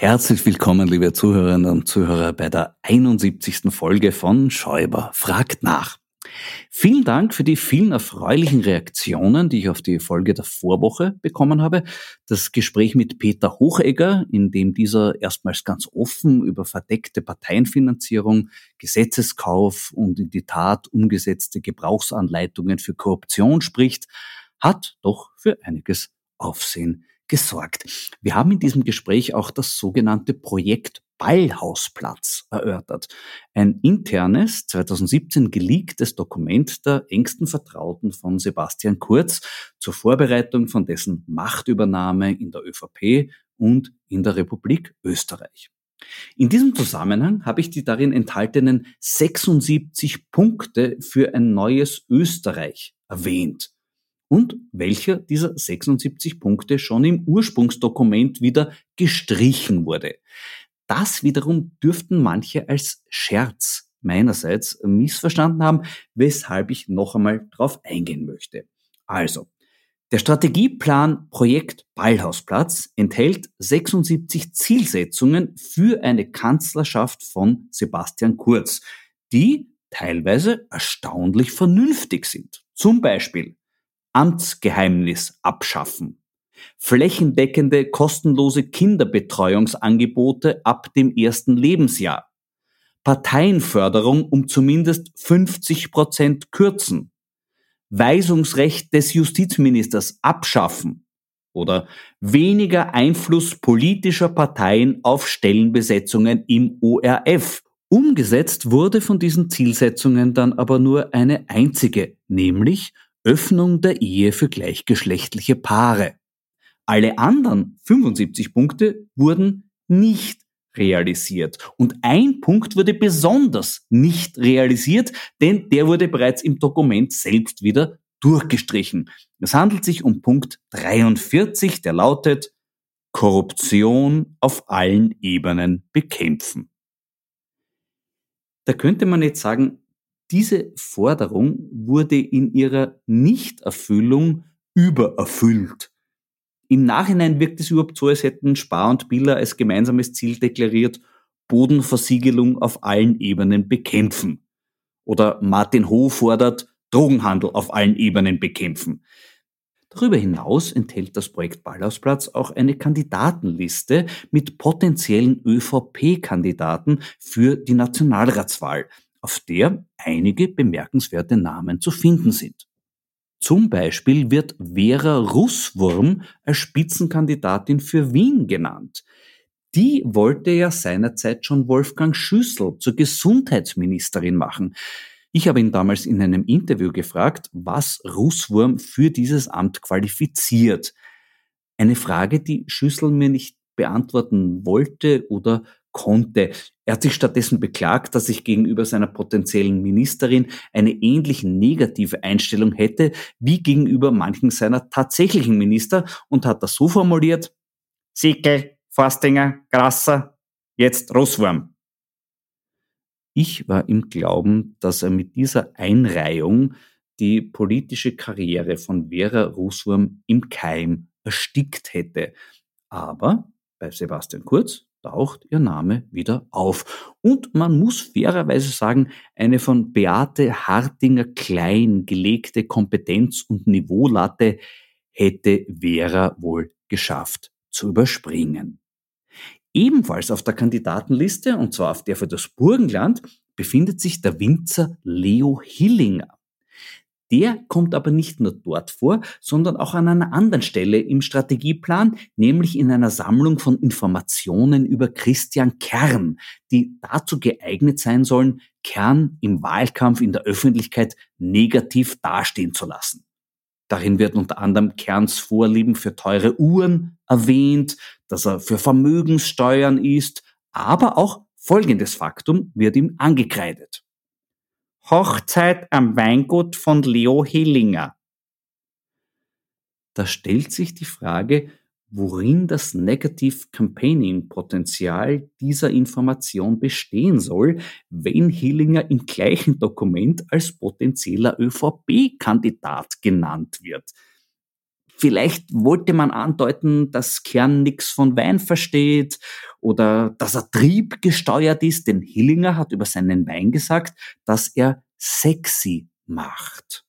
Herzlich willkommen, liebe Zuhörerinnen und Zuhörer, bei der 71. Folge von Schäuber fragt nach. Vielen Dank für die vielen erfreulichen Reaktionen, die ich auf die Folge der Vorwoche bekommen habe. Das Gespräch mit Peter Hochegger, in dem dieser erstmals ganz offen über verdeckte Parteienfinanzierung, Gesetzeskauf und in die Tat umgesetzte Gebrauchsanleitungen für Korruption spricht, hat doch für einiges Aufsehen gesorgt. Wir haben in diesem Gespräch auch das sogenannte Projekt Ballhausplatz erörtert. Ein internes, 2017 geleaktes Dokument der engsten Vertrauten von Sebastian Kurz zur Vorbereitung von dessen Machtübernahme in der ÖVP und in der Republik Österreich. In diesem Zusammenhang habe ich die darin enthaltenen 76 Punkte für ein neues Österreich erwähnt und welcher dieser 76 Punkte schon im Ursprungsdokument wieder gestrichen wurde. Das wiederum dürften manche als Scherz meinerseits missverstanden haben, weshalb ich noch einmal darauf eingehen möchte. Also, der Strategieplan Projekt Ballhausplatz enthält 76 Zielsetzungen für eine Kanzlerschaft von Sebastian Kurz, die teilweise erstaunlich vernünftig sind. Zum Beispiel Amtsgeheimnis abschaffen. Flächendeckende kostenlose Kinderbetreuungsangebote ab dem ersten Lebensjahr. Parteienförderung um zumindest 50 Prozent kürzen. Weisungsrecht des Justizministers abschaffen oder weniger Einfluss politischer Parteien auf Stellenbesetzungen im ORF. Umgesetzt wurde von diesen Zielsetzungen dann aber nur eine einzige, nämlich Öffnung der Ehe für gleichgeschlechtliche Paare. Alle anderen 75 Punkte wurden nicht realisiert. Und ein Punkt wurde besonders nicht realisiert, denn der wurde bereits im Dokument selbst wieder durchgestrichen. Es handelt sich um Punkt 43, der lautet Korruption auf allen Ebenen bekämpfen. Da könnte man jetzt sagen, diese Forderung wurde in ihrer Nichterfüllung übererfüllt. Im Nachhinein wirkt es überhaupt so, als hätten Spar und Biller als gemeinsames Ziel deklariert, Bodenversiegelung auf allen Ebenen bekämpfen. Oder Martin Ho fordert, Drogenhandel auf allen Ebenen bekämpfen. Darüber hinaus enthält das Projekt Ballhausplatz auch eine Kandidatenliste mit potenziellen ÖVP-Kandidaten für die Nationalratswahl, auf der einige bemerkenswerte Namen zu finden sind. Zum Beispiel wird Vera Russwurm als Spitzenkandidatin für Wien genannt. Die wollte ja seinerzeit schon Wolfgang Schüssel zur Gesundheitsministerin machen. Ich habe ihn damals in einem Interview gefragt, was Russwurm für dieses Amt qualifiziert. Eine Frage, die Schüssel mir nicht beantworten wollte oder konnte. Er hat sich stattdessen beklagt, dass ich gegenüber seiner potenziellen Ministerin eine ähnlich negative Einstellung hätte wie gegenüber manchen seiner tatsächlichen Minister und hat das so formuliert, Sickel, Forstinger, Grasser, jetzt Russwurm. Ich war im Glauben, dass er mit dieser Einreihung die politische Karriere von Vera Russwurm im Keim erstickt hätte. Aber bei Sebastian Kurz taucht ihr Name wieder auf. Und man muss fairerweise sagen, eine von Beate Hartinger klein gelegte Kompetenz- und Niveaulatte hätte Vera wohl geschafft zu überspringen. Ebenfalls auf der Kandidatenliste, und zwar auf der für das Burgenland, befindet sich der Winzer Leo Hillinger. Der kommt aber nicht nur dort vor, sondern auch an einer anderen Stelle im Strategieplan, nämlich in einer Sammlung von Informationen über Christian Kern, die dazu geeignet sein sollen, Kern im Wahlkampf in der Öffentlichkeit negativ dastehen zu lassen. Darin wird unter anderem Kerns Vorlieben für teure Uhren erwähnt, dass er für Vermögenssteuern ist, aber auch folgendes Faktum wird ihm angekreidet. Hochzeit am Weingut von Leo Hillinger. Da stellt sich die Frage, worin das Negative Campaigning Potenzial dieser Information bestehen soll, wenn Hillinger im gleichen Dokument als potenzieller ÖVP-Kandidat genannt wird. Vielleicht wollte man andeuten, dass Kern nichts von Wein versteht oder dass er triebgesteuert ist, denn Hillinger hat über seinen Wein gesagt, dass er sexy macht.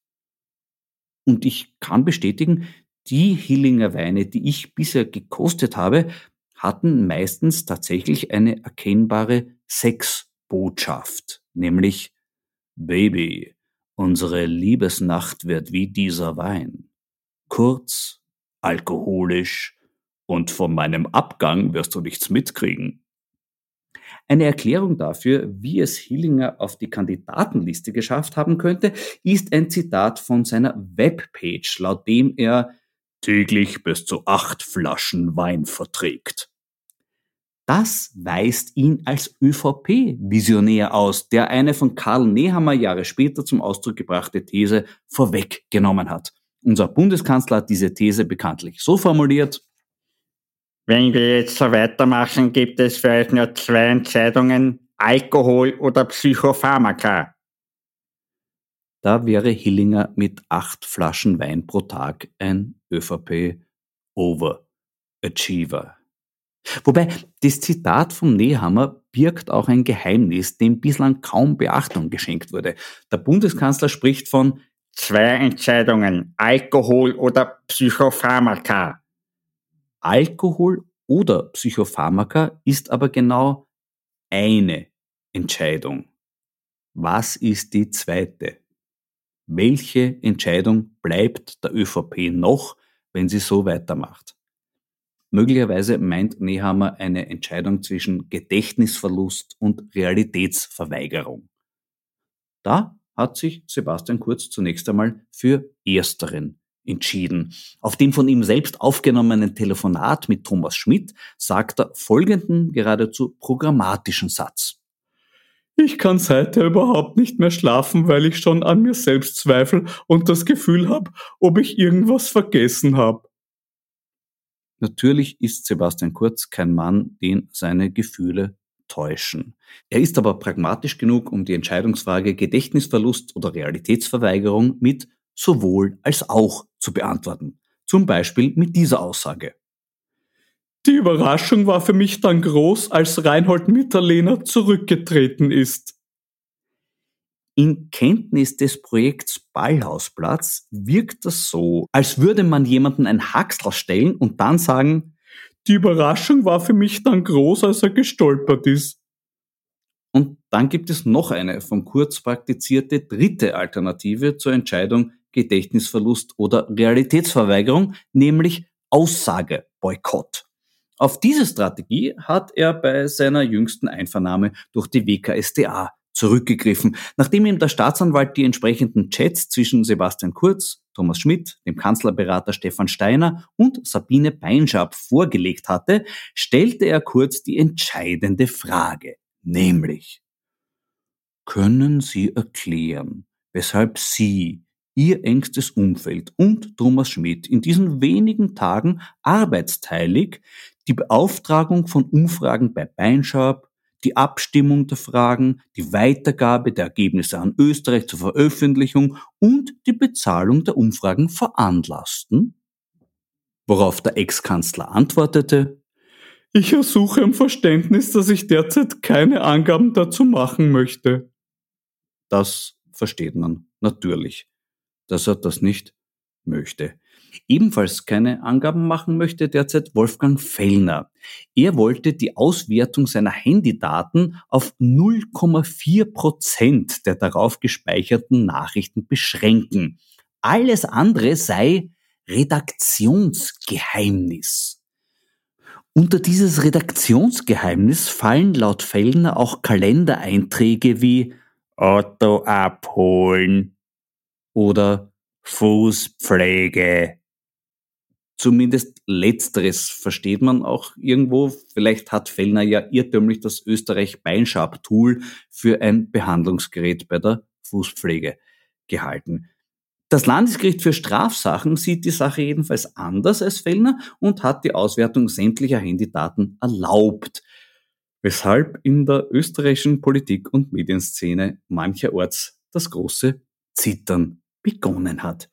Und ich kann bestätigen, die Hillinger Weine, die ich bisher gekostet habe, hatten meistens tatsächlich eine erkennbare Sexbotschaft, nämlich Baby, unsere Liebesnacht wird wie dieser Wein kurz, alkoholisch und von meinem Abgang wirst du nichts mitkriegen. Eine Erklärung dafür, wie es Hillinger auf die Kandidatenliste geschafft haben könnte, ist ein Zitat von seiner Webpage, laut dem er täglich bis zu acht Flaschen Wein verträgt. Das weist ihn als ÖVP-Visionär aus, der eine von Karl Nehammer Jahre später zum Ausdruck gebrachte These vorweggenommen hat. Unser Bundeskanzler hat diese These bekanntlich so formuliert, wenn wir jetzt so weitermachen, gibt es für euch nur zwei Entscheidungen, Alkohol oder Psychopharmaka. Da wäre Hillinger mit acht Flaschen Wein pro Tag ein ÖVP Overachiever. Wobei das Zitat vom Nehammer birgt auch ein Geheimnis, dem bislang kaum Beachtung geschenkt wurde. Der Bundeskanzler spricht von Zwei Entscheidungen, Alkohol oder Psychopharmaka. Alkohol oder Psychopharmaka ist aber genau eine Entscheidung. Was ist die zweite? Welche Entscheidung bleibt der ÖVP noch, wenn sie so weitermacht? Möglicherweise meint Nehammer eine Entscheidung zwischen Gedächtnisverlust und Realitätsverweigerung. Da hat sich Sebastian Kurz zunächst einmal für ersteren entschieden. Auf dem von ihm selbst aufgenommenen Telefonat mit Thomas Schmidt sagt er folgenden geradezu programmatischen Satz. Ich kann seither überhaupt nicht mehr schlafen, weil ich schon an mir selbst zweifle und das Gefühl habe, ob ich irgendwas vergessen habe. Natürlich ist Sebastian Kurz kein Mann, den seine Gefühle täuschen. Er ist aber pragmatisch genug, um die Entscheidungsfrage Gedächtnisverlust oder Realitätsverweigerung mit sowohl als auch zu beantworten. Zum Beispiel mit dieser Aussage. Die Überraschung war für mich dann groß, als Reinhold Mitterlehner zurückgetreten ist. In Kenntnis des Projekts Ballhausplatz wirkt das so, als würde man jemanden ein Haxel stellen und dann sagen, die Überraschung war für mich dann groß, als er gestolpert ist. Und dann gibt es noch eine von Kurz praktizierte dritte Alternative zur Entscheidung Gedächtnisverlust oder Realitätsverweigerung, nämlich Aussagebeukkott. Auf diese Strategie hat er bei seiner jüngsten Einvernahme durch die WKSDA zurückgegriffen, nachdem ihm der Staatsanwalt die entsprechenden Chats zwischen Sebastian Kurz, Thomas Schmidt, dem Kanzlerberater Stefan Steiner und Sabine Beinschab vorgelegt hatte, stellte er Kurz die entscheidende Frage, nämlich können Sie erklären, weshalb Sie ihr engstes Umfeld und Thomas Schmidt in diesen wenigen Tagen arbeitsteilig die Beauftragung von Umfragen bei Beinschab, die Abstimmung der Fragen, die Weitergabe der Ergebnisse an Österreich zur Veröffentlichung und die Bezahlung der Umfragen veranlassten? Worauf der Ex-Kanzler antwortete, ich ersuche um Verständnis, dass ich derzeit keine Angaben dazu machen möchte. Das versteht man natürlich dass er das nicht möchte. Ebenfalls keine Angaben machen möchte derzeit Wolfgang Fellner. Er wollte die Auswertung seiner Handydaten auf 0,4 Prozent der darauf gespeicherten Nachrichten beschränken. Alles andere sei Redaktionsgeheimnis. Unter dieses Redaktionsgeheimnis fallen laut Fellner auch Kalendereinträge wie Auto abholen, oder Fußpflege. Zumindest letzteres versteht man auch irgendwo. Vielleicht hat Fellner ja irrtümlich das Österreich Beinschab Tool für ein Behandlungsgerät bei der Fußpflege gehalten. Das Landesgericht für Strafsachen sieht die Sache jedenfalls anders als Fellner und hat die Auswertung sämtlicher Handydaten erlaubt, weshalb in der österreichischen Politik- und Medienszene mancherorts das große Zittern begonnen hat.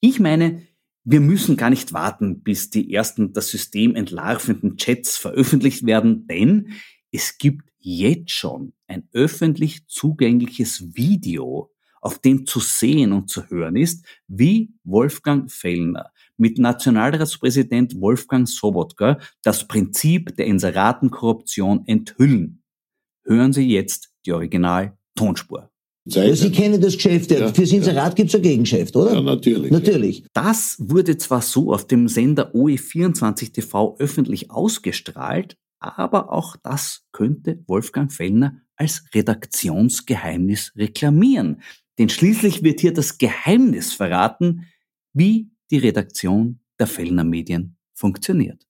Ich meine, wir müssen gar nicht warten, bis die ersten das System entlarvenden Chats veröffentlicht werden, denn es gibt jetzt schon ein öffentlich zugängliches Video, auf dem zu sehen und zu hören ist, wie Wolfgang Fellner mit Nationalratspräsident Wolfgang Sobotka das Prinzip der Inseratenkorruption enthüllen. Hören Sie jetzt die Original-Tonspur. Zeit. Sie kennen das Geschäft, ja, fürs Inserat ja. gibt's ein Gegengeschäft, oder? Ja, natürlich. Natürlich. Das wurde zwar so auf dem Sender OE24 TV öffentlich ausgestrahlt, aber auch das könnte Wolfgang Fellner als Redaktionsgeheimnis reklamieren. Denn schließlich wird hier das Geheimnis verraten, wie die Redaktion der Fellner Medien funktioniert.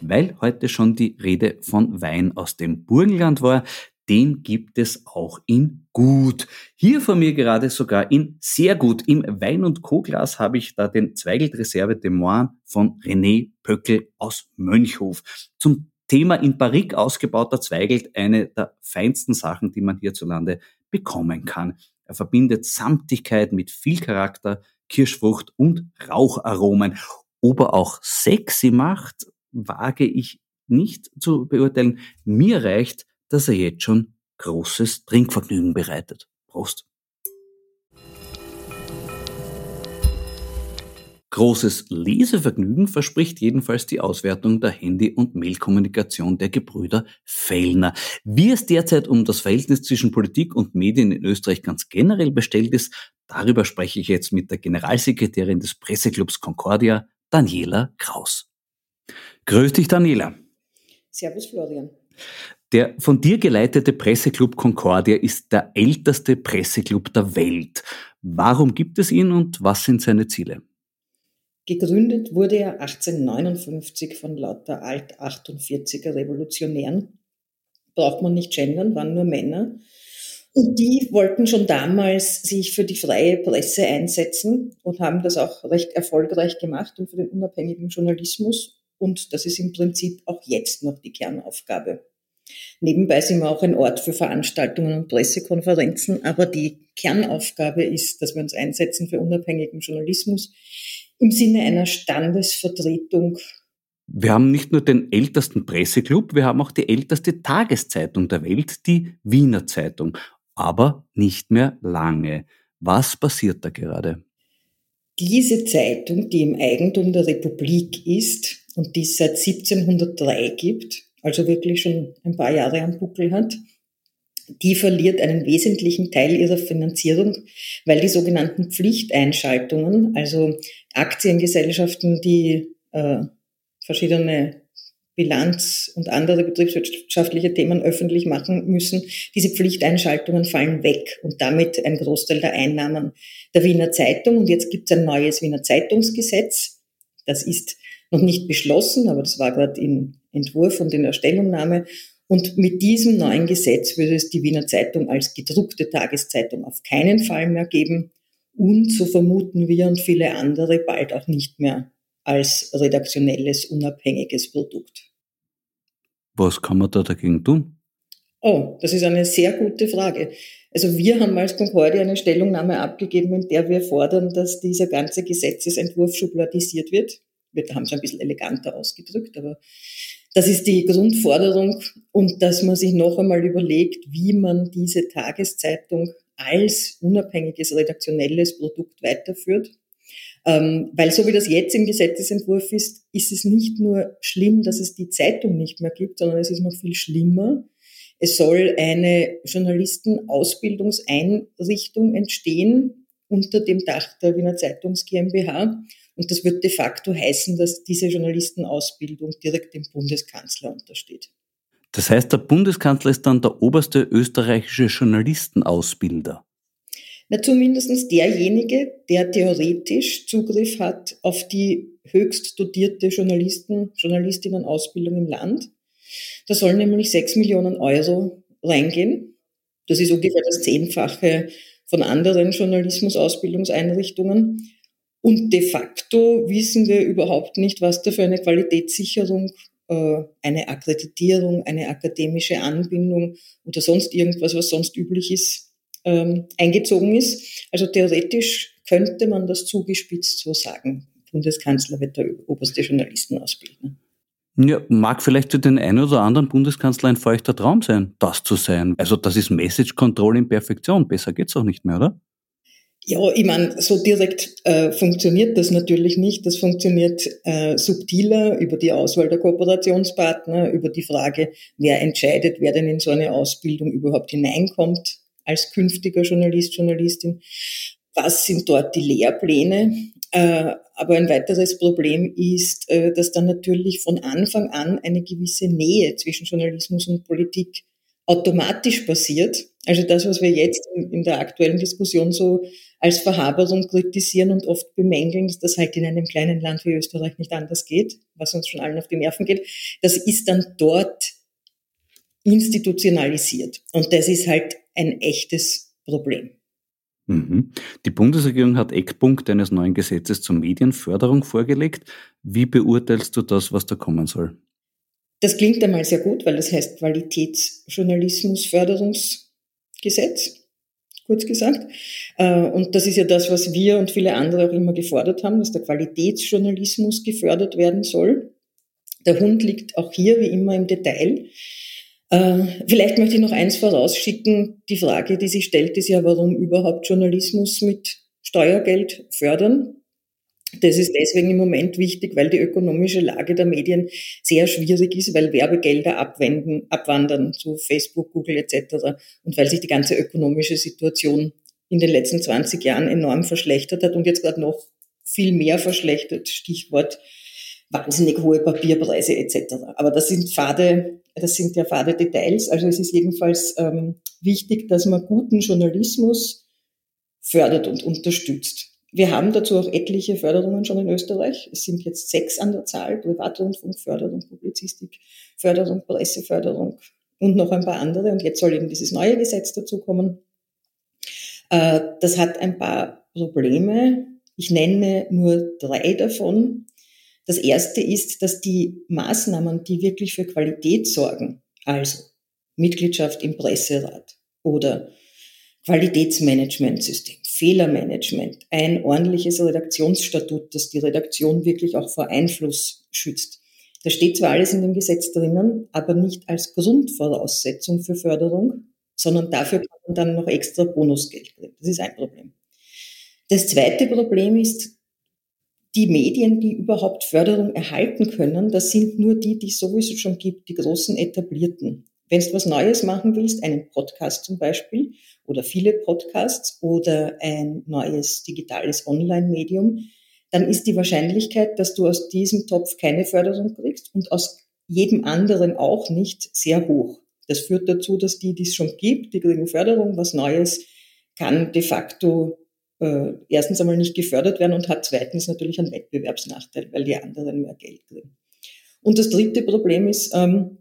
Weil heute schon die Rede von Wein aus dem Burgenland war, den gibt es auch in gut. Hier von mir gerade sogar in sehr gut. Im Wein- und Co-Glas habe ich da den Zweigelt Reserve de Moine von René Pöckel aus Mönchhof. Zum Thema in Barrique ausgebauter Zweigelt eine der feinsten Sachen, die man hierzulande bekommen kann. Er verbindet Samtigkeit mit viel Charakter, Kirschfrucht und Raucharomen. Ob er auch sexy macht, wage ich nicht zu beurteilen. Mir reicht, dass er jetzt schon großes Trinkvergnügen bereitet. Prost! Großes Lesevergnügen verspricht jedenfalls die Auswertung der Handy- und Mailkommunikation der Gebrüder Fellner. Wie es derzeit um das Verhältnis zwischen Politik und Medien in Österreich ganz generell bestellt ist, darüber spreche ich jetzt mit der Generalsekretärin des Presseclubs Concordia, Daniela Kraus. Grüß dich, Daniela. Servus, Florian. Der von dir geleitete Presseclub Concordia ist der älteste Presseclub der Welt. Warum gibt es ihn und was sind seine Ziele? Gegründet wurde er 1859 von lauter Alt-48er Revolutionären. Braucht man nicht gendern, waren nur Männer. Und die wollten schon damals sich für die freie Presse einsetzen und haben das auch recht erfolgreich gemacht und für den unabhängigen Journalismus. Und das ist im Prinzip auch jetzt noch die Kernaufgabe. Nebenbei sind wir auch ein Ort für Veranstaltungen und Pressekonferenzen, aber die Kernaufgabe ist, dass wir uns einsetzen für unabhängigen Journalismus im Sinne einer Standesvertretung. Wir haben nicht nur den ältesten Presseclub, wir haben auch die älteste Tageszeitung der Welt, die Wiener Zeitung. Aber nicht mehr lange. Was passiert da gerade? Diese Zeitung, die im Eigentum der Republik ist und die es seit 1703 gibt, also wirklich schon ein paar Jahre am Buckel hat, die verliert einen wesentlichen Teil ihrer Finanzierung, weil die sogenannten Pflichteinschaltungen, also Aktiengesellschaften, die äh, verschiedene Bilanz und andere betriebswirtschaftliche Themen öffentlich machen müssen, diese Pflichteinschaltungen fallen weg und damit ein Großteil der Einnahmen der Wiener Zeitung. Und jetzt gibt es ein neues Wiener Zeitungsgesetz. Das ist noch nicht beschlossen, aber das war gerade im Entwurf und in der Stellungnahme. Und mit diesem neuen Gesetz würde es die Wiener Zeitung als gedruckte Tageszeitung auf keinen Fall mehr geben und so vermuten wir und viele andere bald auch nicht mehr als redaktionelles, unabhängiges Produkt. Was kann man da dagegen tun? Oh, das ist eine sehr gute Frage. Also wir haben als Concordia eine Stellungnahme abgegeben, in der wir fordern, dass dieser ganze Gesetzesentwurf schubladisiert wird. Wir haben es ein bisschen eleganter ausgedrückt, aber das ist die Grundforderung und dass man sich noch einmal überlegt, wie man diese Tageszeitung als unabhängiges redaktionelles Produkt weiterführt. Ähm, weil so wie das jetzt im Gesetzesentwurf ist, ist es nicht nur schlimm, dass es die Zeitung nicht mehr gibt, sondern es ist noch viel schlimmer. Es soll eine Journalistenausbildungseinrichtung entstehen unter dem Dach der Wiener Zeitungs GmbH. Und das wird de facto heißen, dass diese Journalistenausbildung direkt dem Bundeskanzler untersteht. Das heißt, der Bundeskanzler ist dann der oberste österreichische Journalistenausbilder. Na, zumindest derjenige, der theoretisch Zugriff hat auf die höchst dotierte Journalisten, Journalistinnen-Ausbildung im Land. Da sollen nämlich sechs Millionen Euro reingehen. Das ist ungefähr das Zehnfache von anderen Journalismus-Ausbildungseinrichtungen. Und de facto wissen wir überhaupt nicht, was da für eine Qualitätssicherung, äh, eine Akkreditierung, eine akademische Anbindung oder sonst irgendwas, was sonst üblich ist, ähm, eingezogen ist. Also theoretisch könnte man das zugespitzt so sagen. Bundeskanzler wird der oberste Journalisten ausbilden. Ja, mag vielleicht für den einen oder anderen Bundeskanzler ein feuchter Traum sein, das zu sein. Also das ist Message Control in Perfektion. Besser geht's auch nicht mehr, oder? Ja, ich meine, so direkt äh, funktioniert das natürlich nicht. Das funktioniert äh, subtiler über die Auswahl der Kooperationspartner, über die Frage, wer entscheidet, wer denn in so eine Ausbildung überhaupt hineinkommt als künftiger Journalist, Journalistin. Was sind dort die Lehrpläne? Äh, aber ein weiteres Problem ist, äh, dass dann natürlich von Anfang an eine gewisse Nähe zwischen Journalismus und Politik automatisch passiert. Also das, was wir jetzt in der aktuellen Diskussion so als Verhaberung kritisieren und oft bemängeln, dass das halt in einem kleinen Land wie Österreich nicht anders geht, was uns schon allen auf die Nerven geht, das ist dann dort institutionalisiert. Und das ist halt ein echtes Problem. Mhm. Die Bundesregierung hat Eckpunkte eines neuen Gesetzes zur Medienförderung vorgelegt. Wie beurteilst du das, was da kommen soll? Das klingt einmal sehr gut, weil das heißt Qualitätsjournalismusförderungsgesetz, kurz gesagt. Äh, und das ist ja das, was wir und viele andere auch immer gefordert haben, dass der Qualitätsjournalismus gefördert werden soll. Der Hund liegt auch hier wie immer im Detail. Äh, vielleicht möchte ich noch eins vorausschicken. Die Frage, die sich stellt, ist ja, warum überhaupt Journalismus mit Steuergeld fördern? Das ist deswegen im Moment wichtig, weil die ökonomische Lage der Medien sehr schwierig ist, weil Werbegelder abwenden, abwandern zu Facebook, Google etc. und weil sich die ganze ökonomische Situation in den letzten 20 Jahren enorm verschlechtert hat und jetzt gerade noch viel mehr verschlechtert. Stichwort wahnsinnig hohe Papierpreise etc. Aber das sind fade, das sind ja fade Details. Also es ist jedenfalls ähm, wichtig, dass man guten Journalismus fördert und unterstützt. Wir haben dazu auch etliche Förderungen schon in Österreich. Es sind jetzt sechs an der Zahl. Privatrundfunkförderung, Publizistikförderung, Presseförderung und noch ein paar andere. Und jetzt soll eben dieses neue Gesetz dazukommen. Äh, das hat ein paar Probleme. Ich nenne nur drei davon. Das erste ist, dass die Maßnahmen, die wirklich für Qualität sorgen, also Mitgliedschaft im Presserat oder Qualitätsmanagementsystem, Fehlermanagement, ein ordentliches Redaktionsstatut, das die Redaktion wirklich auch vor Einfluss schützt. Da steht zwar alles in dem Gesetz drinnen, aber nicht als Grundvoraussetzung für Förderung, sondern dafür kann man dann noch extra Bonusgeld kriegen. Das ist ein Problem. Das zweite Problem ist, die Medien, die überhaupt Förderung erhalten können, das sind nur die, die es sowieso schon gibt, die großen etablierten. Wenn du was Neues machen willst, einen Podcast zum Beispiel oder viele Podcasts oder ein neues digitales Online-Medium, dann ist die Wahrscheinlichkeit, dass du aus diesem Topf keine Förderung kriegst und aus jedem anderen auch nicht sehr hoch. Das führt dazu, dass die, die es schon gibt, die kriegen Förderung, was Neues kann de facto äh, erstens einmal nicht gefördert werden und hat zweitens natürlich einen Wettbewerbsnachteil, weil die anderen mehr Geld kriegen. Und das dritte Problem ist, ähm,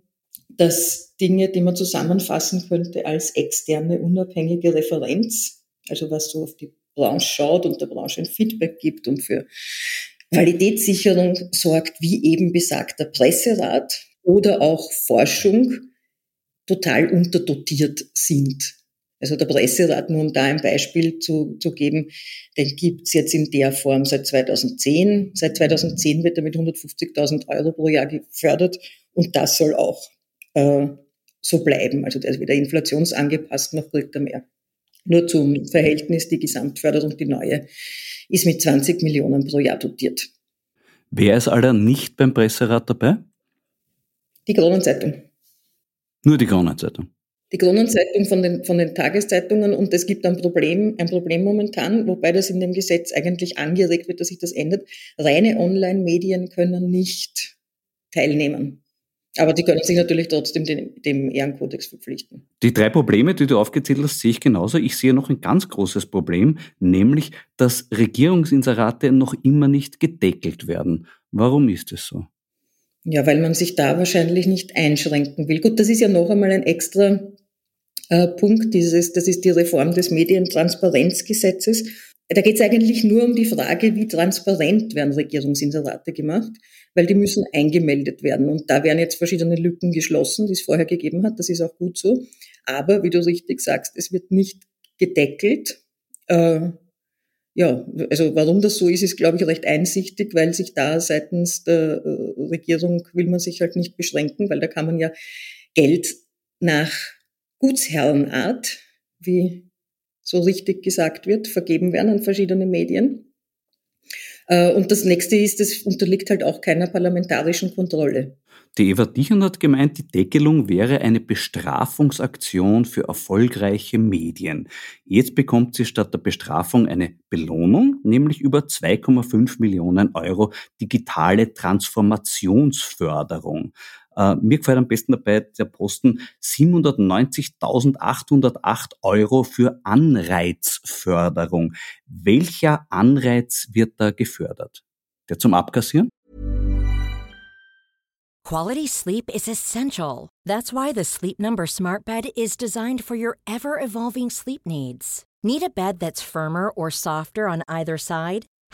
dass Dinge, die man zusammenfassen könnte als externe unabhängige Referenz, also was so auf die Branche schaut und der Branche ein Feedback gibt und für Qualitätssicherung sorgt, wie eben besagter Presserat oder auch Forschung, total unterdotiert sind. Also der Presserat, nur um da ein Beispiel zu, zu geben, den gibt's jetzt in der Form seit 2010. Seit 2010 wird er mit 150.000 Euro pro Jahr gefördert und das soll auch äh, so bleiben. Also der ist wieder inflationsangepasst, noch kriegt er mehr. Nur zum Verhältnis, die Gesamtförderung, die neue, ist mit 20 Millionen pro Jahr dotiert. Wer ist aller nicht beim Presserat dabei? Die Kronenzeitung. Nur die Kronenzeitung. Die Kronenzeitung von den, von den Tageszeitungen und es gibt ein Problem, ein Problem momentan, wobei das in dem Gesetz eigentlich angeregt wird, dass sich das ändert. Reine Online-Medien können nicht teilnehmen. Aber die können sich natürlich trotzdem dem, dem Ehrenkodex verpflichten. Die drei Probleme, die du aufgezählt hast, sehe ich genauso. Ich sehe noch ein ganz großes Problem, nämlich, dass Regierungsinserate noch immer nicht gedeckelt werden. Warum ist es so? Ja, weil man sich da wahrscheinlich nicht einschränken will. Gut, das ist ja noch einmal ein extra äh, Punkt dieses, das ist die Reform des Medientransparenzgesetzes. Da geht es eigentlich nur um die Frage, wie transparent werden Regierungsinserate gemacht, weil die müssen eingemeldet werden. Und da werden jetzt verschiedene Lücken geschlossen, die es vorher gegeben hat. Das ist auch gut so. Aber wie du richtig sagst, es wird nicht gedeckelt. Äh, ja, also warum das so ist, ist, glaube ich, recht einsichtig, weil sich da seitens der äh, Regierung will man sich halt nicht beschränken, weil da kann man ja Geld nach Gutsherrenart, wie so richtig gesagt wird, vergeben werden an verschiedene Medien. Äh, und das nächste ist, es unterliegt halt auch keiner parlamentarischen Kontrolle. Die Eva Dichern hat gemeint, die Deckelung wäre eine Bestrafungsaktion für erfolgreiche Medien. Jetzt bekommt sie statt der Bestrafung eine Belohnung, nämlich über 2,5 Millionen Euro digitale Transformationsförderung. Äh, mir gefällt am besten dabei der Posten 790.808 Euro für Anreizförderung. Welcher Anreiz wird da gefördert? Der zum Abkassieren? Quality sleep is essential. That's why the Sleep Number Smart Bed is designed for your ever evolving sleep needs. Need a bed that's firmer or softer on either side?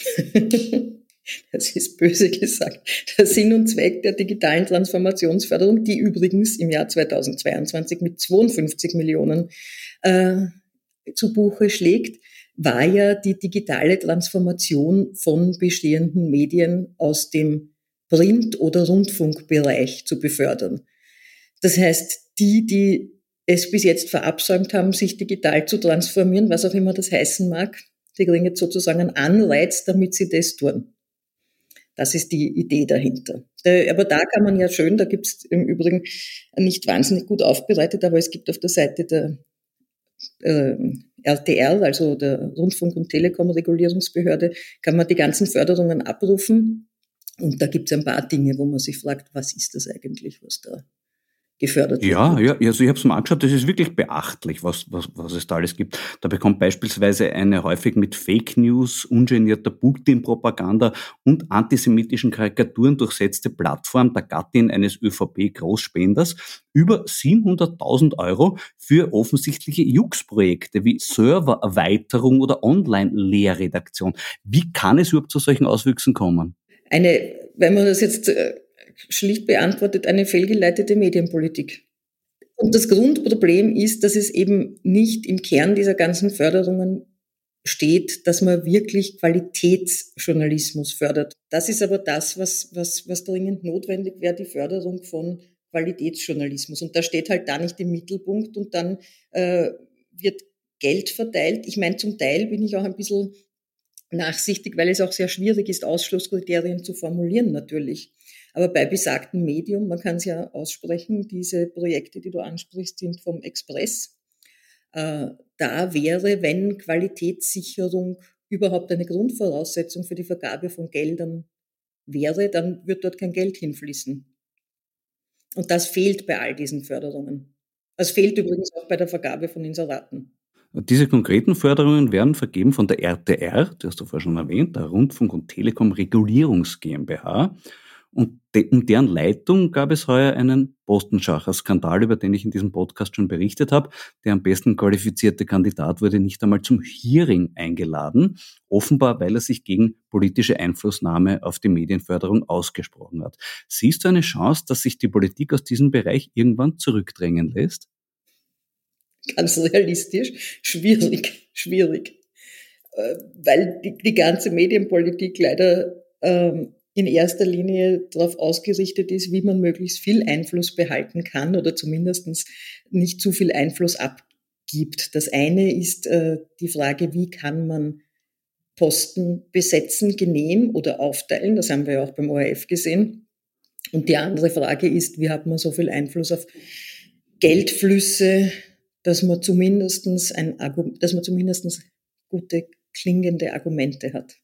Das ist böse gesagt. Der Sinn und Zweck der digitalen Transformationsförderung, die übrigens im Jahr 2022 mit 52 Millionen äh, zu Buche schlägt, war ja die digitale Transformation von bestehenden Medien aus dem Print- oder Rundfunkbereich zu befördern. Das heißt, die, die es bis jetzt verabsäumt haben, sich digital zu transformieren, was auch immer das heißen mag, die kriegen jetzt sozusagen einen Anreiz, damit sie das tun. Das ist die Idee dahinter. Äh, aber da kann man ja schön, da gibt es im Übrigen nicht wahnsinnig gut aufbereitet, aber es gibt auf der Seite der äh, RTL, also der Rundfunk- und Telekom-Regulierungsbehörde, kann man die ganzen Förderungen abrufen. Und da gibt es ein paar Dinge, wo man sich fragt, was ist das eigentlich, was da gefördert ja, wird. Ja, also ich habe es mal angeschaut, das ist wirklich beachtlich, was, was, was es da alles gibt. Da bekommt beispielsweise eine häufig mit Fake News, ungenierter Putin-Propaganda und antisemitischen Karikaturen durchsetzte Plattform der Gattin eines ÖVP-Großspenders über 700.000 Euro für offensichtliche Jux-Projekte wie Servererweiterung oder Online-Lehrredaktion. Wie kann es überhaupt zu solchen Auswüchsen kommen? Eine, wenn man das jetzt äh, schlicht beantwortet eine fehlgeleitete Medienpolitik. Und das Grundproblem ist, dass es eben nicht im Kern dieser ganzen Förderungen steht, dass man wirklich Qualitätsjournalismus fördert. Das ist aber das, was, was, was dringend notwendig wäre, die Förderung von Qualitätsjournalismus. Und da steht halt da nicht im Mittelpunkt und dann äh, wird Geld verteilt. Ich meine, zum Teil bin ich auch ein bisschen nachsichtig, weil es auch sehr schwierig ist, Ausschlusskriterien zu formulieren natürlich. Aber bei besagtem Medium, man kann es ja aussprechen, diese Projekte, die du ansprichst, sind vom Express. Äh, da wäre, wenn Qualitätssicherung überhaupt eine Grundvoraussetzung für die Vergabe von Geldern wäre, dann wird dort kein Geld hinfließen. Und das fehlt bei all diesen Förderungen. Das fehlt übrigens auch bei der Vergabe von Inseraten. Diese konkreten Förderungen werden vergeben von der RTR, die hast du vorher schon erwähnt, der Rundfunk- und Telekom Regulierungs GmbH. Und de, um deren Leitung gab es heuer einen Postenschacher-Skandal, über den ich in diesem Podcast schon berichtet habe. Der am besten qualifizierte Kandidat wurde nicht einmal zum Hearing eingeladen, offenbar weil er sich gegen politische Einflussnahme auf die Medienförderung ausgesprochen hat. Siehst du eine Chance, dass sich die Politik aus diesem Bereich irgendwann zurückdrängen lässt? Ganz realistisch, schwierig, schwierig. Äh, weil die, die ganze Medienpolitik leider ähm, in erster Linie darauf ausgerichtet ist, wie man möglichst viel Einfluss behalten kann oder zumindest nicht zu viel Einfluss abgibt. Das eine ist äh, die Frage, wie kann man Posten besetzen, genehm oder aufteilen. Das haben wir ja auch beim ORF gesehen. Und die andere Frage ist, wie hat man so viel Einfluss auf Geldflüsse, dass man zumindestens ein, dass man zumindestens gute klingende Argumente hat.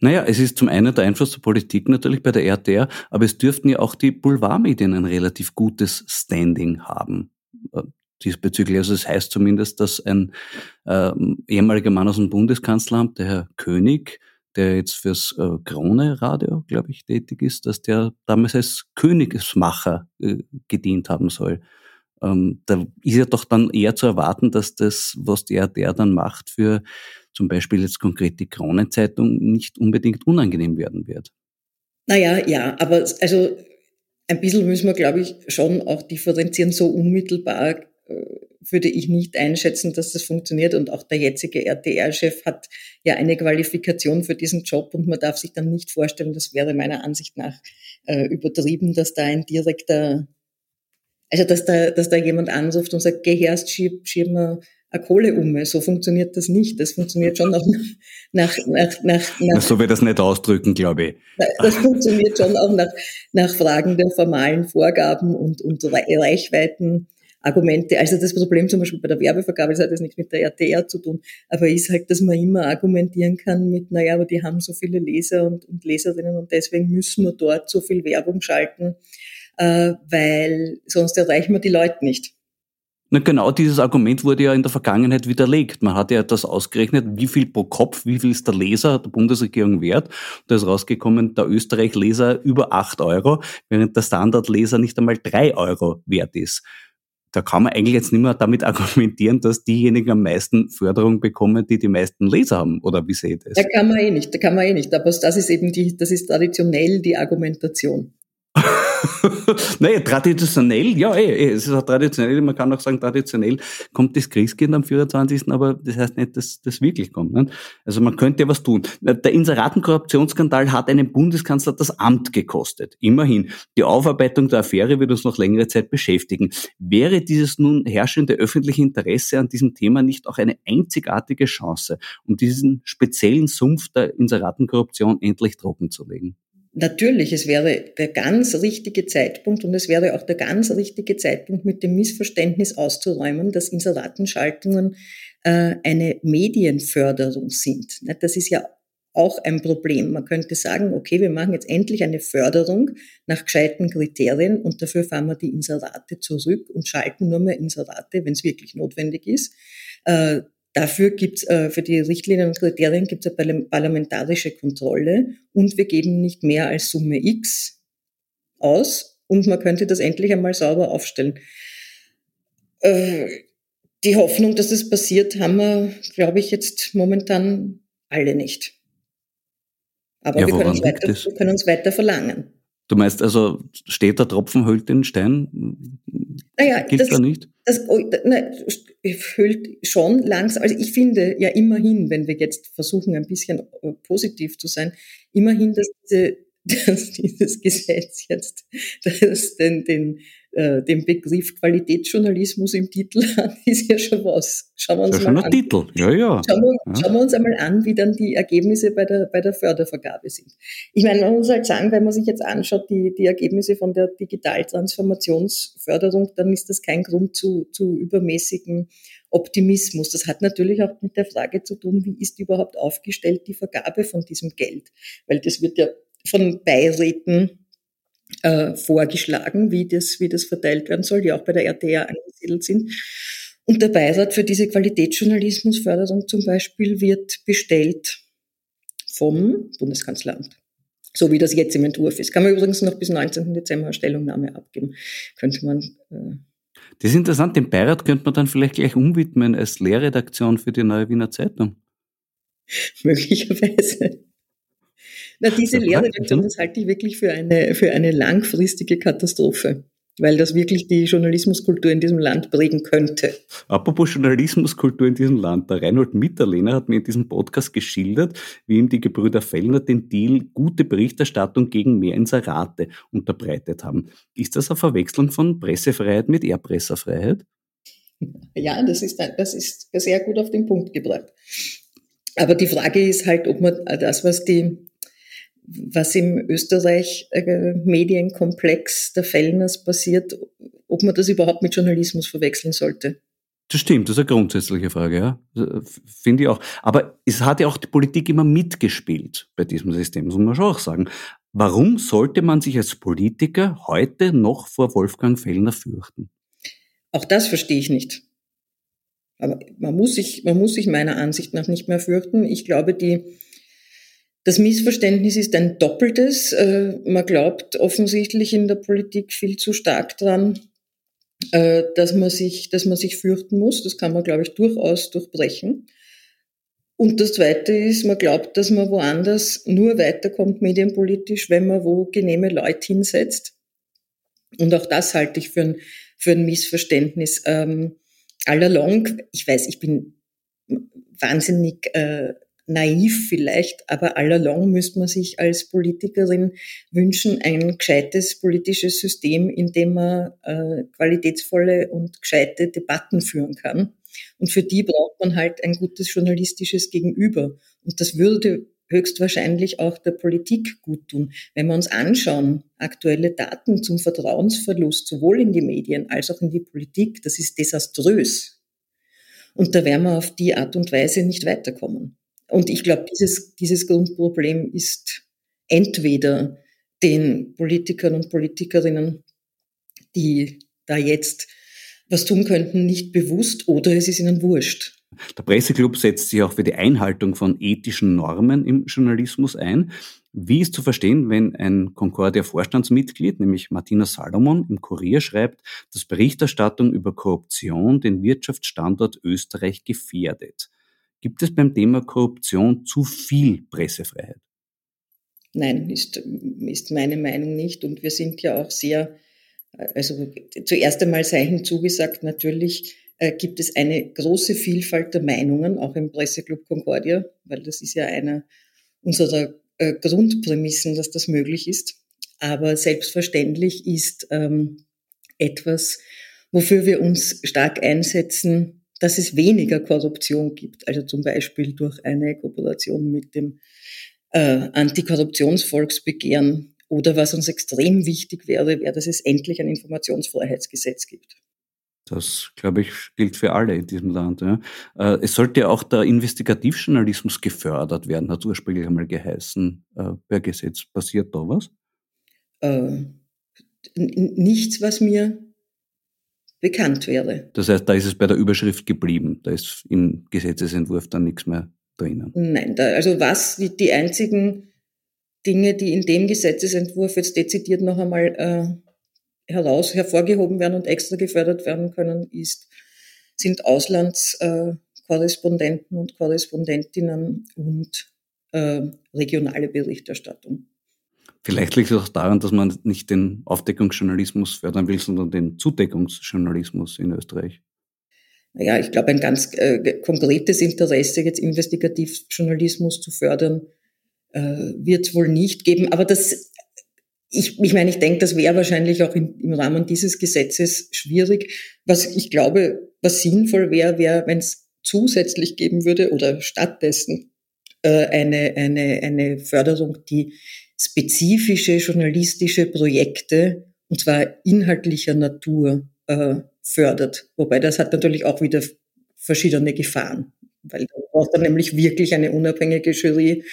Naja, es ist zum einen der Einfluss der Politik natürlich bei der RTR, aber es dürften ja auch die Boulevardmedien ein relativ gutes Standing haben. Äh, diesbezüglich. Also es das heißt zumindest, dass ein äh, ehemaliger Mann aus dem Bundeskanzleramt, der Herr König, der jetzt fürs äh, Krone-Radio, glaube ich, tätig ist, dass der damals als Königsmacher äh, gedient haben soll. Ähm, da ist ja doch dann eher zu erwarten, dass das, was der, der dann macht, für zum Beispiel jetzt konkret die Kronenzeitung nicht unbedingt unangenehm werden wird. Naja, ja, aber also ein bisschen müssen wir, glaube ich, schon auch differenzieren. So unmittelbar äh, würde ich nicht einschätzen, dass das funktioniert. Und auch der jetzige RTR-Chef hat ja eine Qualifikation für diesen Job und man darf sich dann nicht vorstellen, das wäre meiner Ansicht nach äh, übertrieben, dass da ein direkter also, dass da, dass da jemand anruft und sagt, geh her, schieb, schieb mir eine Kohle um. So funktioniert das nicht. Das funktioniert schon auch nach, nach, nach, nach So wird das nicht ausdrücken, glaube ich. Das funktioniert schon auch nach, nach Fragen der formalen Vorgaben und, und Reichweiten. Argumente. Also das Problem zum Beispiel bei der Werbevergabe, das hat jetzt nichts mit der RTR zu tun, aber ist halt, dass man immer argumentieren kann mit, naja, aber die haben so viele Leser und, und Leserinnen und deswegen müssen wir dort so viel Werbung schalten äh, weil sonst erreichen wir die Leute nicht. Na genau dieses Argument wurde ja in der Vergangenheit widerlegt. Man hat ja das ausgerechnet, wie viel pro Kopf, wie viel ist der Leser der Bundesregierung wert. Da ist rausgekommen, der Österreich-Leser über acht Euro, während der Standard-Leser nicht einmal drei Euro wert ist. Da kann man eigentlich jetzt nicht mehr damit argumentieren, dass diejenigen am meisten Förderung bekommen, die die meisten Leser haben. Oder wie seht ihr das? Da kann man eh nicht, da kann man eh nicht. Aber das ist eben die, das ist traditionell die Argumentation. naja, traditionell, ja, ey, eh, es ist auch traditionell, man kann auch sagen, traditionell kommt das Kriegskind am 24., aber das heißt nicht, dass das wirklich kommt. Ne? Also man könnte was tun. Der Inseratenkorruptionsskandal hat einem Bundeskanzler das Amt gekostet. Immerhin. Die Aufarbeitung der Affäre wird uns noch längere Zeit beschäftigen. Wäre dieses nun herrschende öffentliche Interesse an diesem Thema nicht auch eine einzigartige Chance, um diesen speziellen Sumpf der Inseratenkorruption endlich trocken zu legen? Natürlich, es wäre der ganz richtige Zeitpunkt und es wäre auch der ganz richtige Zeitpunkt, mit dem Missverständnis auszuräumen, dass Inseratenschaltungen äh, eine Medienförderung sind. Das ist ja auch ein Problem. Man könnte sagen, okay, wir machen jetzt endlich eine Förderung nach gescheiten Kriterien und dafür fahren wir die Inserate zurück und schalten nur mehr Inserate, wenn es wirklich notwendig ist. Äh, dafür gibt's äh, für die Richtlinien und Kriterien gibt es eine parlamentarische Kontrolle und wir geben nicht mehr als Summe X aus und man könnte das endlich einmal sauber aufstellen. Äh, die Hoffnung, dass es passiert, haben wir, glaube ich, jetzt momentan alle nicht. Aber ja, wir, können weiter, wir können uns weiter verlangen. Du meinst also, steht der Tropfen hüllt den Stein? Naja, Gilt das, da nicht? Das, oh, ne, hüllt schon langsam. Also ich finde ja immerhin, wenn wir jetzt versuchen, ein bisschen äh, positiv zu sein, immerhin, dass diese dass dieses Gesetz jetzt das den, den, äh, den Begriff Qualitätsjournalismus im Titel hat, ist ja schon was. Schauen wir uns ja, mal schon ein Titel, ja, ja. Schauen wir, ja. schauen wir uns einmal an, wie dann die Ergebnisse bei der, bei der Fördervergabe sind. Ich meine, man muss halt sagen, wenn man sich jetzt anschaut, die, die Ergebnisse von der Digitaltransformationsförderung, dann ist das kein Grund zu, zu übermäßigen Optimismus. Das hat natürlich auch mit der Frage zu tun, wie ist überhaupt aufgestellt die Vergabe von diesem Geld? Weil das wird ja von Beiräten äh, vorgeschlagen, wie das, wie das verteilt werden soll, die auch bei der RTA angesiedelt sind. Und der Beirat für diese Qualitätsjournalismusförderung zum Beispiel wird bestellt vom Bundeskanzleramt. So wie das jetzt im Entwurf ist. Kann man übrigens noch bis 19. Dezember eine Stellungnahme abgeben. Könnte man. Äh das ist interessant. Den Beirat könnte man dann vielleicht gleich umwidmen als Lehrredaktion für die Neue Wiener Zeitung. Möglicherweise. Na, diese Lehrredaktion, das halte ich wirklich für eine, für eine langfristige Katastrophe weil das wirklich die Journalismuskultur in diesem Land prägen könnte. Apropos Journalismuskultur in diesem Land, der Reinhold Mitterlehner hat mir in diesem Podcast geschildert, wie ihm die Gebrüder Fellner den Deal gute Berichterstattung gegen mehr Inserate unterbreitet haben. Ist das eine Verwechslung von Pressefreiheit mit Erpresserfreiheit? Ja, das ist, das ist sehr gut auf den Punkt gebracht. Aber die Frage ist halt, ob man das, was die was im Österreich äh, Medienkomplex der Fellners passiert, ob man das überhaupt mit Journalismus verwechseln sollte. Das stimmt, das ist eine grundsätzliche Frage, ja. Finde ich auch. Aber es hat ja auch die Politik immer mitgespielt bei diesem System, muss man schon auch sagen. Warum sollte man sich als Politiker heute noch vor Wolfgang Fellner fürchten? Auch das verstehe ich nicht. Aber man muss sich, man muss sich meiner Ansicht nach nicht mehr fürchten. Ich glaube, die, das Missverständnis ist ein doppeltes. Äh, man glaubt offensichtlich in der Politik viel zu stark dran, äh, dass man sich, dass man sich fürchten muss. Das kann man, glaube ich, durchaus durchbrechen. Und das Zweite ist, man glaubt, dass man woanders nur weiterkommt medienpolitisch, wenn man wo genehme Leute hinsetzt. Und auch das halte ich für ein, für ein Missverständnis. Ähm, allalong, ich weiß, ich bin wahnsinnig äh, naiv vielleicht, aber allalong müsste man sich als Politikerin wünschen, ein gescheites politisches System, in dem man äh, qualitätsvolle und gescheite Debatten führen kann. Und für die braucht man halt ein gutes journalistisches Gegenüber. Und das würde höchstwahrscheinlich auch der Politik gut tun. Wenn wir uns anschauen, aktuelle Daten zum Vertrauensverlust, sowohl in die Medien als auch in die Politik, das ist desaströs. Und da werden wir auf die Art und Weise nicht weiterkommen. Und ich glaube, dieses, dieses Grundproblem ist entweder den Politikern und Politikerinnen, die da jetzt was tun könnten, nicht bewusst oder es ist ihnen wurscht. Der Presseclub setzt sich auch für die Einhaltung von ethischen Normen im Journalismus ein. Wie ist zu verstehen, wenn ein Concordia-Vorstandsmitglied, nämlich Martina Salomon, im Kurier schreibt, dass Berichterstattung über Korruption den Wirtschaftsstandort Österreich gefährdet? Gibt es beim Thema Korruption zu viel Pressefreiheit? Nein, ist, ist meine Meinung nicht. Und wir sind ja auch sehr, also zuerst einmal sei hinzugesagt, natürlich äh, gibt es eine große Vielfalt der Meinungen, auch im Presseclub Concordia, weil das ist ja einer unserer äh, Grundprämissen, dass das möglich ist. Aber selbstverständlich ist ähm, etwas, wofür wir uns stark einsetzen, dass es weniger Korruption gibt, also zum Beispiel durch eine Kooperation mit dem äh, Antikorruptionsvolksbegehren oder was uns extrem wichtig wäre, wäre, dass es endlich ein Informationsfreiheitsgesetz gibt. Das, glaube ich, gilt für alle in diesem Land. Ja. Äh, es sollte ja auch der Investigativjournalismus gefördert werden, hat ursprünglich einmal geheißen. Äh, per Gesetz passiert da was? Äh, nichts, was mir bekannt wäre. Das heißt, da ist es bei der Überschrift geblieben. Da ist im Gesetzesentwurf dann nichts mehr drinnen. Nein, da, also was die, die einzigen Dinge, die in dem Gesetzesentwurf jetzt dezidiert noch einmal äh, heraus hervorgehoben werden und extra gefördert werden können, ist, sind Auslandskorrespondenten äh, und Korrespondentinnen und äh, regionale Berichterstattung. Vielleicht liegt es auch daran, dass man nicht den Aufdeckungsjournalismus fördern will, sondern den Zudeckungsjournalismus in Österreich. Naja, ich glaube, ein ganz äh, konkretes Interesse, jetzt Investigativjournalismus zu fördern, äh, wird es wohl nicht geben. Aber das, ich, ich meine, ich denke, das wäre wahrscheinlich auch in, im Rahmen dieses Gesetzes schwierig. Was ich glaube, was sinnvoll wäre, wäre, wenn es zusätzlich geben würde oder stattdessen äh, eine, eine, eine Förderung, die spezifische journalistische Projekte, und zwar inhaltlicher Natur, äh, fördert. Wobei das hat natürlich auch wieder verschiedene Gefahren, weil da braucht dann nämlich wirklich eine unabhängige Jury,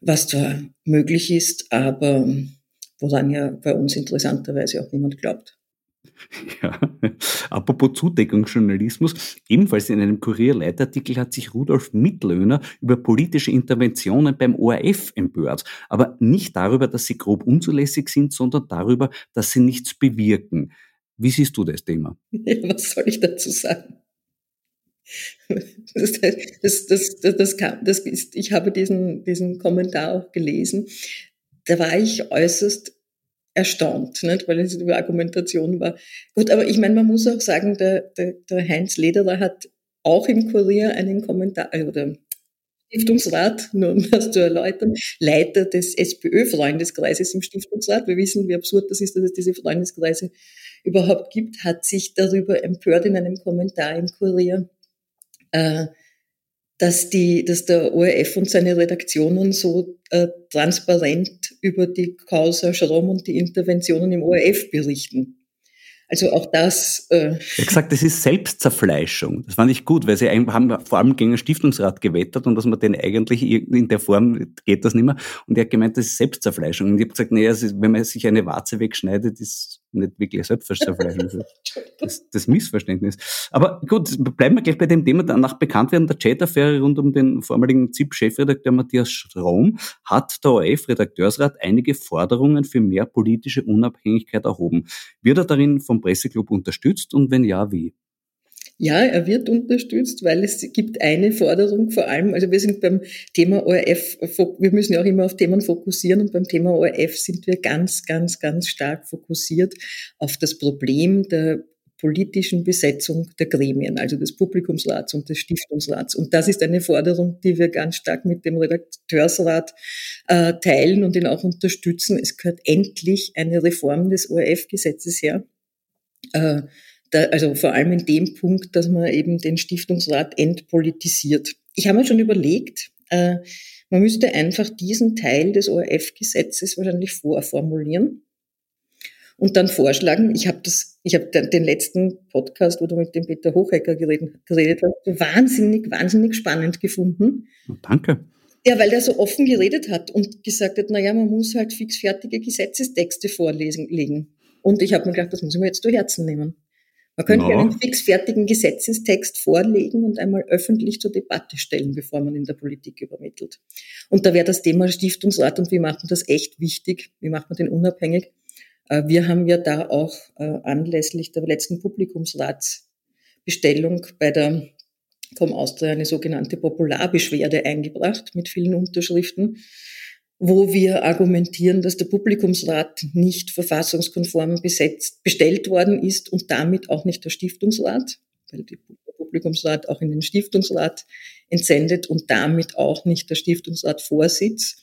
was zwar möglich ist, aber woran ja bei uns interessanterweise auch niemand glaubt. Ja, apropos Zudeckungsjournalismus, ebenfalls in einem Kurier-Leitartikel hat sich Rudolf Mittlöhner über politische Interventionen beim ORF empört. Aber nicht darüber, dass sie grob unzulässig sind, sondern darüber, dass sie nichts bewirken. Wie siehst du das Thema? Was soll ich dazu sagen? Das, das, das, das, kam, das ist, ich habe diesen, diesen Kommentar auch gelesen. Da war ich äußerst erstaunt, nicht? weil es über Argumentation war. Gut, aber ich meine, man muss auch sagen, der, der, der Heinz Lederer hat auch im Kurier einen Kommentar, äh, oder Stiftungsrat, nur um das zu erläutern, Leiter des SPÖ-Freundeskreises im Stiftungsrat. Wir wissen, wie absurd das ist, dass es diese Freundeskreise überhaupt gibt, hat sich darüber empört in einem Kommentar im Kurier, äh, dass, die, dass der ORF und seine Redaktionen so äh, transparent über die Causa Schrom und die Interventionen im ORF berichten. Also auch das. Äh er hat gesagt, das ist Selbstzerfleischung. Das fand ich gut, weil sie haben vor allem gegen den Stiftungsrat gewettert und dass man den eigentlich in der Form geht das nicht mehr. Und er hat gemeint, das ist Selbstzerfleischung. Und ich habe gesagt, naja, wenn man sich eine Warze wegschneidet, ist nicht wirklich Selbstverständnis. das, das Missverständnis. Aber gut, bleiben wir gleich bei dem Thema. Nach Bekanntwerden der Chat-Affäre rund um den vormaligen ZIP-Chefredakteur Matthias Strom hat der ORF-Redakteursrat einige Forderungen für mehr politische Unabhängigkeit erhoben. Wird er darin vom Presseclub unterstützt und wenn ja, wie? Ja, er wird unterstützt, weil es gibt eine Forderung vor allem, also wir sind beim Thema ORF, wir müssen ja auch immer auf Themen fokussieren und beim Thema ORF sind wir ganz, ganz, ganz stark fokussiert auf das Problem der politischen Besetzung der Gremien, also des Publikumsrats und des Stiftungsrats. Und das ist eine Forderung, die wir ganz stark mit dem Redakteursrat äh, teilen und ihn auch unterstützen. Es gehört endlich eine Reform des ORF-Gesetzes her. Äh, da, also vor allem in dem Punkt, dass man eben den Stiftungsrat entpolitisiert. Ich habe mir schon überlegt, äh, man müsste einfach diesen Teil des ORF-Gesetzes wahrscheinlich vorformulieren und dann vorschlagen. Ich habe das, ich habe den letzten Podcast, wo du mit dem Peter Hochecker geredet, geredet hast, wahnsinnig, wahnsinnig spannend gefunden. Danke. Ja, weil der so offen geredet hat und gesagt hat, na ja, man muss halt fixfertige Gesetzestexte vorlegen. Und ich habe mir gedacht, das muss ich mir jetzt zu Herzen nehmen. Man könnte ja. einen fixfertigen Gesetzestext vorlegen und einmal öffentlich zur Debatte stellen, bevor man in der Politik übermittelt. Und da wäre das Thema Stiftungsrat und wie macht man das echt wichtig? Wie macht man den unabhängig? Äh, wir haben ja da auch äh, anlässlich der letzten Publikumsratsbestellung bei der Com Austria eine sogenannte Popularbeschwerde eingebracht mit vielen Unterschriften wo wir argumentieren, dass der Publikumsrat nicht verfassungskonform besetzt, bestellt worden ist und damit auch nicht der Stiftungsrat, weil der Publikumsrat auch in den Stiftungsrat entsendet und damit auch nicht der Stiftungsrat Vorsitz.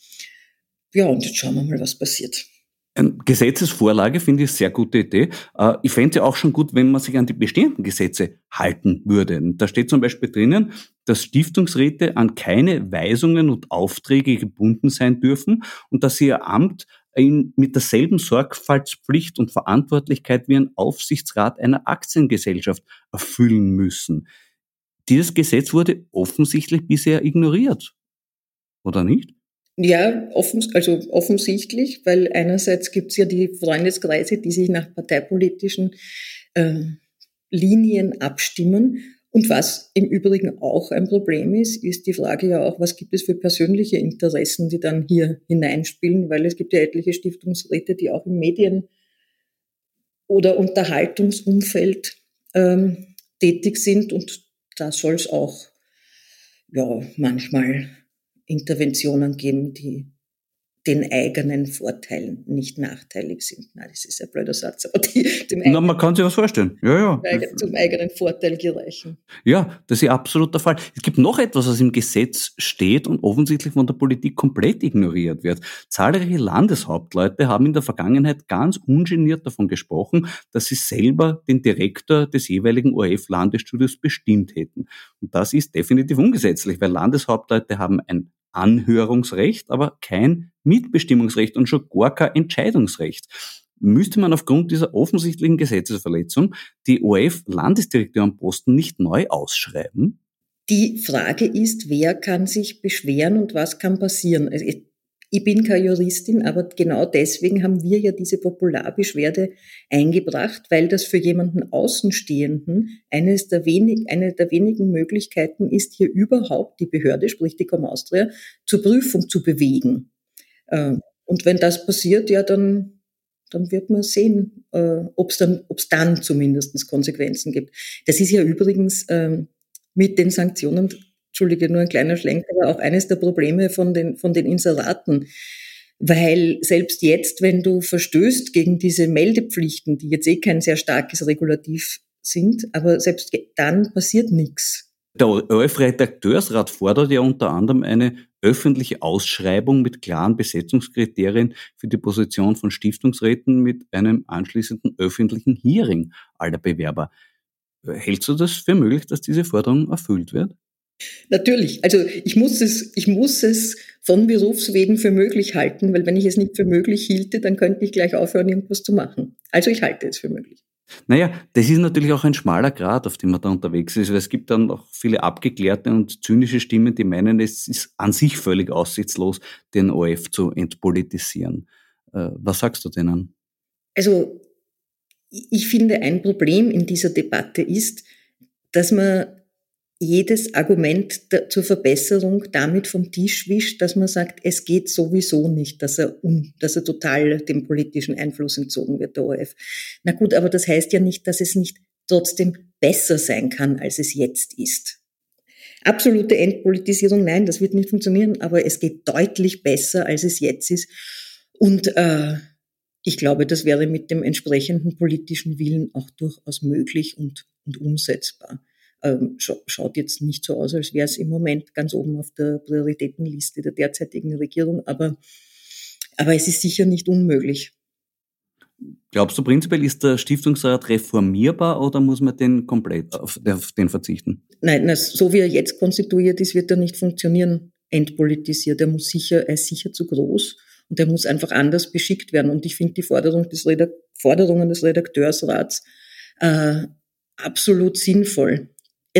Ja, und jetzt schauen wir mal, was passiert. Gesetzesvorlage finde ich eine sehr gute Idee. Äh, ich fände es ja auch schon gut, wenn man sich an die bestehenden Gesetze halten würde. Da steht zum Beispiel drinnen, dass Stiftungsräte an keine Weisungen und Aufträge gebunden sein dürfen und dass sie ihr Amt mit derselben Sorgfaltspflicht und Verantwortlichkeit wie ein Aufsichtsrat einer Aktiengesellschaft erfüllen müssen. Dieses Gesetz wurde offensichtlich bisher ignoriert, oder nicht? Ja, offen, also offensichtlich, weil einerseits gibt es ja die Freundeskreise, die sich nach parteipolitischen äh, Linien abstimmen. Und was im Übrigen auch ein Problem ist, ist die Frage ja auch, was gibt es für persönliche Interessen, die dann hier hineinspielen, weil es gibt ja etliche Stiftungsräte, die auch im Medien- oder Unterhaltungsumfeld ähm, tätig sind und da soll es auch ja manchmal Interventionen geben, die den eigenen Vorteilen nicht nachteilig sind. Nein, das ist ein blöder Satz, aber die dem Na, man kann sich was vorstellen. Ja, ja. Zum eigenen Vorteil gereichen. Ja, das ist absolut der Fall. Es gibt noch etwas, was im Gesetz steht und offensichtlich von der Politik komplett ignoriert wird. Zahlreiche Landeshauptleute haben in der Vergangenheit ganz ungeniert davon gesprochen, dass sie selber den Direktor des jeweiligen ORF-Landesstudios bestimmt hätten. Und das ist definitiv ungesetzlich, weil Landeshauptleute haben ein Anhörungsrecht, aber kein Mitbestimmungsrecht und schon gar kein Entscheidungsrecht. Müsste man aufgrund dieser offensichtlichen Gesetzesverletzung die ORF-Landesdirektorenposten nicht neu ausschreiben? Die Frage ist, wer kann sich beschweren und was kann passieren? Ich bin keine Juristin, aber genau deswegen haben wir ja diese Popularbeschwerde eingebracht, weil das für jemanden Außenstehenden eines der wenig, eine der wenigen Möglichkeiten ist, hier überhaupt die Behörde, sprich die Comaustria, zur Prüfung zu bewegen. Ähm, und wenn das passiert, ja, dann, dann wird man sehen, äh, ob es dann, ob's dann zumindest Konsequenzen gibt. Das ist ja übrigens ähm, mit den Sanktionen Entschuldige, nur ein kleiner Schlenk, aber auch eines der Probleme von den, von den Inseraten. Weil selbst jetzt, wenn du verstößt gegen diese Meldepflichten, die jetzt eh kein sehr starkes Regulativ sind, aber selbst dann passiert nichts. Der ORF-Redakteursrat fordert ja unter anderem eine öffentliche Ausschreibung mit klaren Besetzungskriterien für die Position von Stiftungsräten mit einem anschließenden öffentlichen Hearing aller Bewerber. Hältst du das für möglich, dass diese Forderung erfüllt wird? Natürlich. Also ich muss es, ich muss es von Berufswegen für möglich halten, weil wenn ich es nicht für möglich hielte, dann könnte ich gleich aufhören, irgendwas zu machen. Also ich halte es für möglich. Naja, das ist natürlich auch ein schmaler Grad, auf dem man da unterwegs ist, weil es gibt dann auch viele abgeklärte und zynische Stimmen, die meinen, es ist an sich völlig aussichtslos, den OF zu entpolitisieren. Äh, was sagst du denen? Also ich finde, ein Problem in dieser Debatte ist, dass man jedes Argument zur Verbesserung damit vom Tisch wischt, dass man sagt, es geht sowieso nicht, dass er, un, dass er total dem politischen Einfluss entzogen wird, der ORF. Na gut, aber das heißt ja nicht, dass es nicht trotzdem besser sein kann, als es jetzt ist. Absolute Entpolitisierung, nein, das wird nicht funktionieren, aber es geht deutlich besser, als es jetzt ist. Und äh, ich glaube, das wäre mit dem entsprechenden politischen Willen auch durchaus möglich und, und umsetzbar schaut jetzt nicht so aus, als wäre es im Moment ganz oben auf der Prioritätenliste der derzeitigen Regierung, aber, aber es ist sicher nicht unmöglich. Glaubst du prinzipiell, ist der Stiftungsrat reformierbar oder muss man den komplett auf, den verzichten? Nein, na, so wie er jetzt konstituiert ist, wird er nicht funktionieren, entpolitisiert. Er muss sicher, er ist sicher zu groß und er muss einfach anders beschickt werden. Und ich finde die Forderung des Redak Forderungen des Redakteursrats äh, absolut sinnvoll.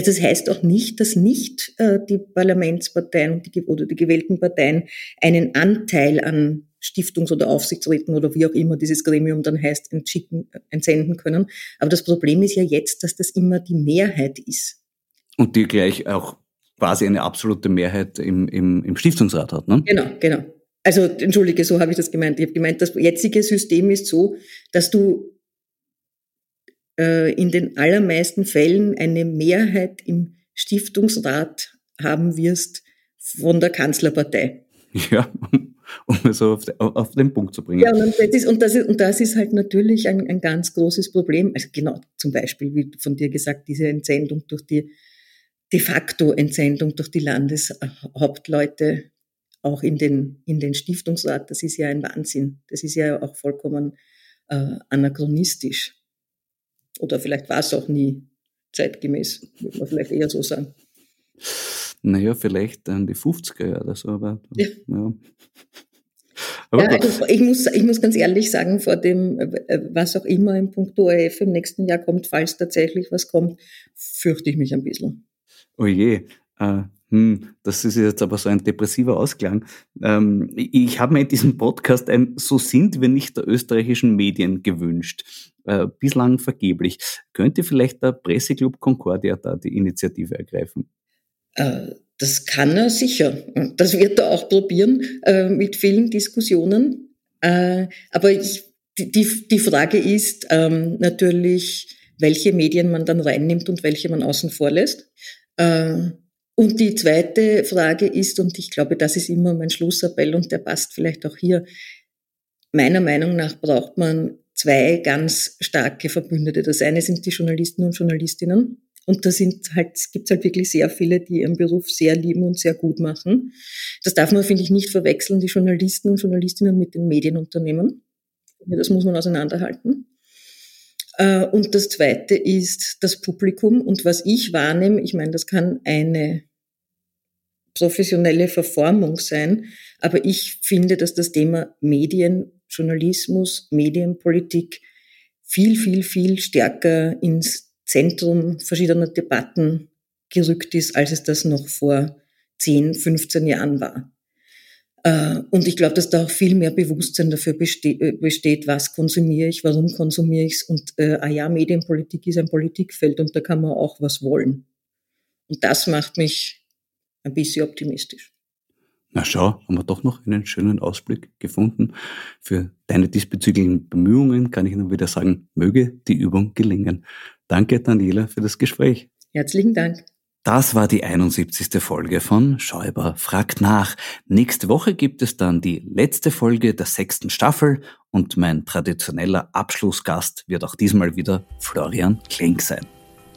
Das heißt auch nicht, dass nicht äh, die Parlamentsparteien die, oder die gewählten Parteien einen Anteil an Stiftungs- oder Aufsichtsräten oder wie auch immer dieses Gremium dann heißt, entschicken, entsenden können. Aber das Problem ist ja jetzt, dass das immer die Mehrheit ist. Und die gleich auch quasi eine absolute Mehrheit im, im, im Stiftungsrat hat, ne? Genau, genau. Also, entschuldige, so habe ich das gemeint. Ich habe gemeint, das jetzige System ist so, dass du äh, in den allermeisten Fällen eine Mehrheit im Stiftungsrat haben wirst von der Kanzlerpartei. Ja, um es auf, auf, den Punkt zu bringen. Ja, und das ist, und das ist, und das ist halt natürlich ein, ein ganz großes Problem. Also genau, zum Beispiel, wie von dir gesagt, diese Entsendung durch die de facto Entsendung durch die Landeshauptleute auch in den, in den Stiftungsrat, das ist ja ein Wahnsinn. Das ist ja auch vollkommen äh, anachronistisch. Oder vielleicht war es auch nie zeitgemäß, würde man vielleicht eher so sagen. Naja, vielleicht an die 50er Jahre oder so, aber ja. ja. Ja, also ich, muss, ich muss ganz ehrlich sagen, vor dem, äh, was auch immer im Punkt ORF im nächsten Jahr kommt, falls tatsächlich was kommt, fürchte ich mich ein bisschen. Oh je, äh, hm, das ist jetzt aber so ein depressiver Ausklang. Ähm, ich habe mir in diesem Podcast ein So sind wir nicht der österreichischen Medien gewünscht. Äh, bislang vergeblich. Könnte vielleicht der Presseclub Concordia da die Initiative ergreifen? Äh, das kann er sicher. Das wird er auch probieren äh, mit vielen Diskussionen. Äh, aber ich, die, die Frage ist ähm, natürlich, welche Medien man dann reinnimmt und welche man außen vor lässt. Und die zweite Frage ist, und ich glaube, das ist immer mein Schlussappell und der passt vielleicht auch hier, meiner Meinung nach braucht man zwei ganz starke Verbündete. Das eine sind die Journalisten und Journalistinnen. Und da sind halt, gibt halt wirklich sehr viele, die ihren Beruf sehr lieben und sehr gut machen. Das darf man, finde ich, nicht verwechseln, die Journalisten und Journalistinnen mit den Medienunternehmen. Das muss man auseinanderhalten. Äh, und das Zweite ist das Publikum. Und was ich wahrnehme, ich meine, das kann eine professionelle Verformung sein, aber ich finde, dass das Thema Medien, Journalismus, Medienpolitik viel, viel, viel stärker ins Zentrum verschiedener Debatten gerückt ist, als es das noch vor 10, 15 Jahren war. Äh, und ich glaube, dass da auch viel mehr Bewusstsein dafür äh, besteht, was konsumiere ich, warum konsumiere ich es. Und äh, ah ja, Medienpolitik ist ein Politikfeld und da kann man auch was wollen. Und das macht mich ein bisschen optimistisch. Na schau, haben wir doch noch einen schönen Ausblick gefunden. Für deine diesbezüglichen Bemühungen kann ich nur wieder sagen, möge die Übung gelingen. Danke, Daniela, für das Gespräch. Herzlichen Dank. Das war die 71. Folge von Schäuber fragt nach. Nächste Woche gibt es dann die letzte Folge der sechsten Staffel und mein traditioneller Abschlussgast wird auch diesmal wieder Florian Klenk sein.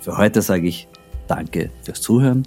Für heute sage ich Danke fürs Zuhören,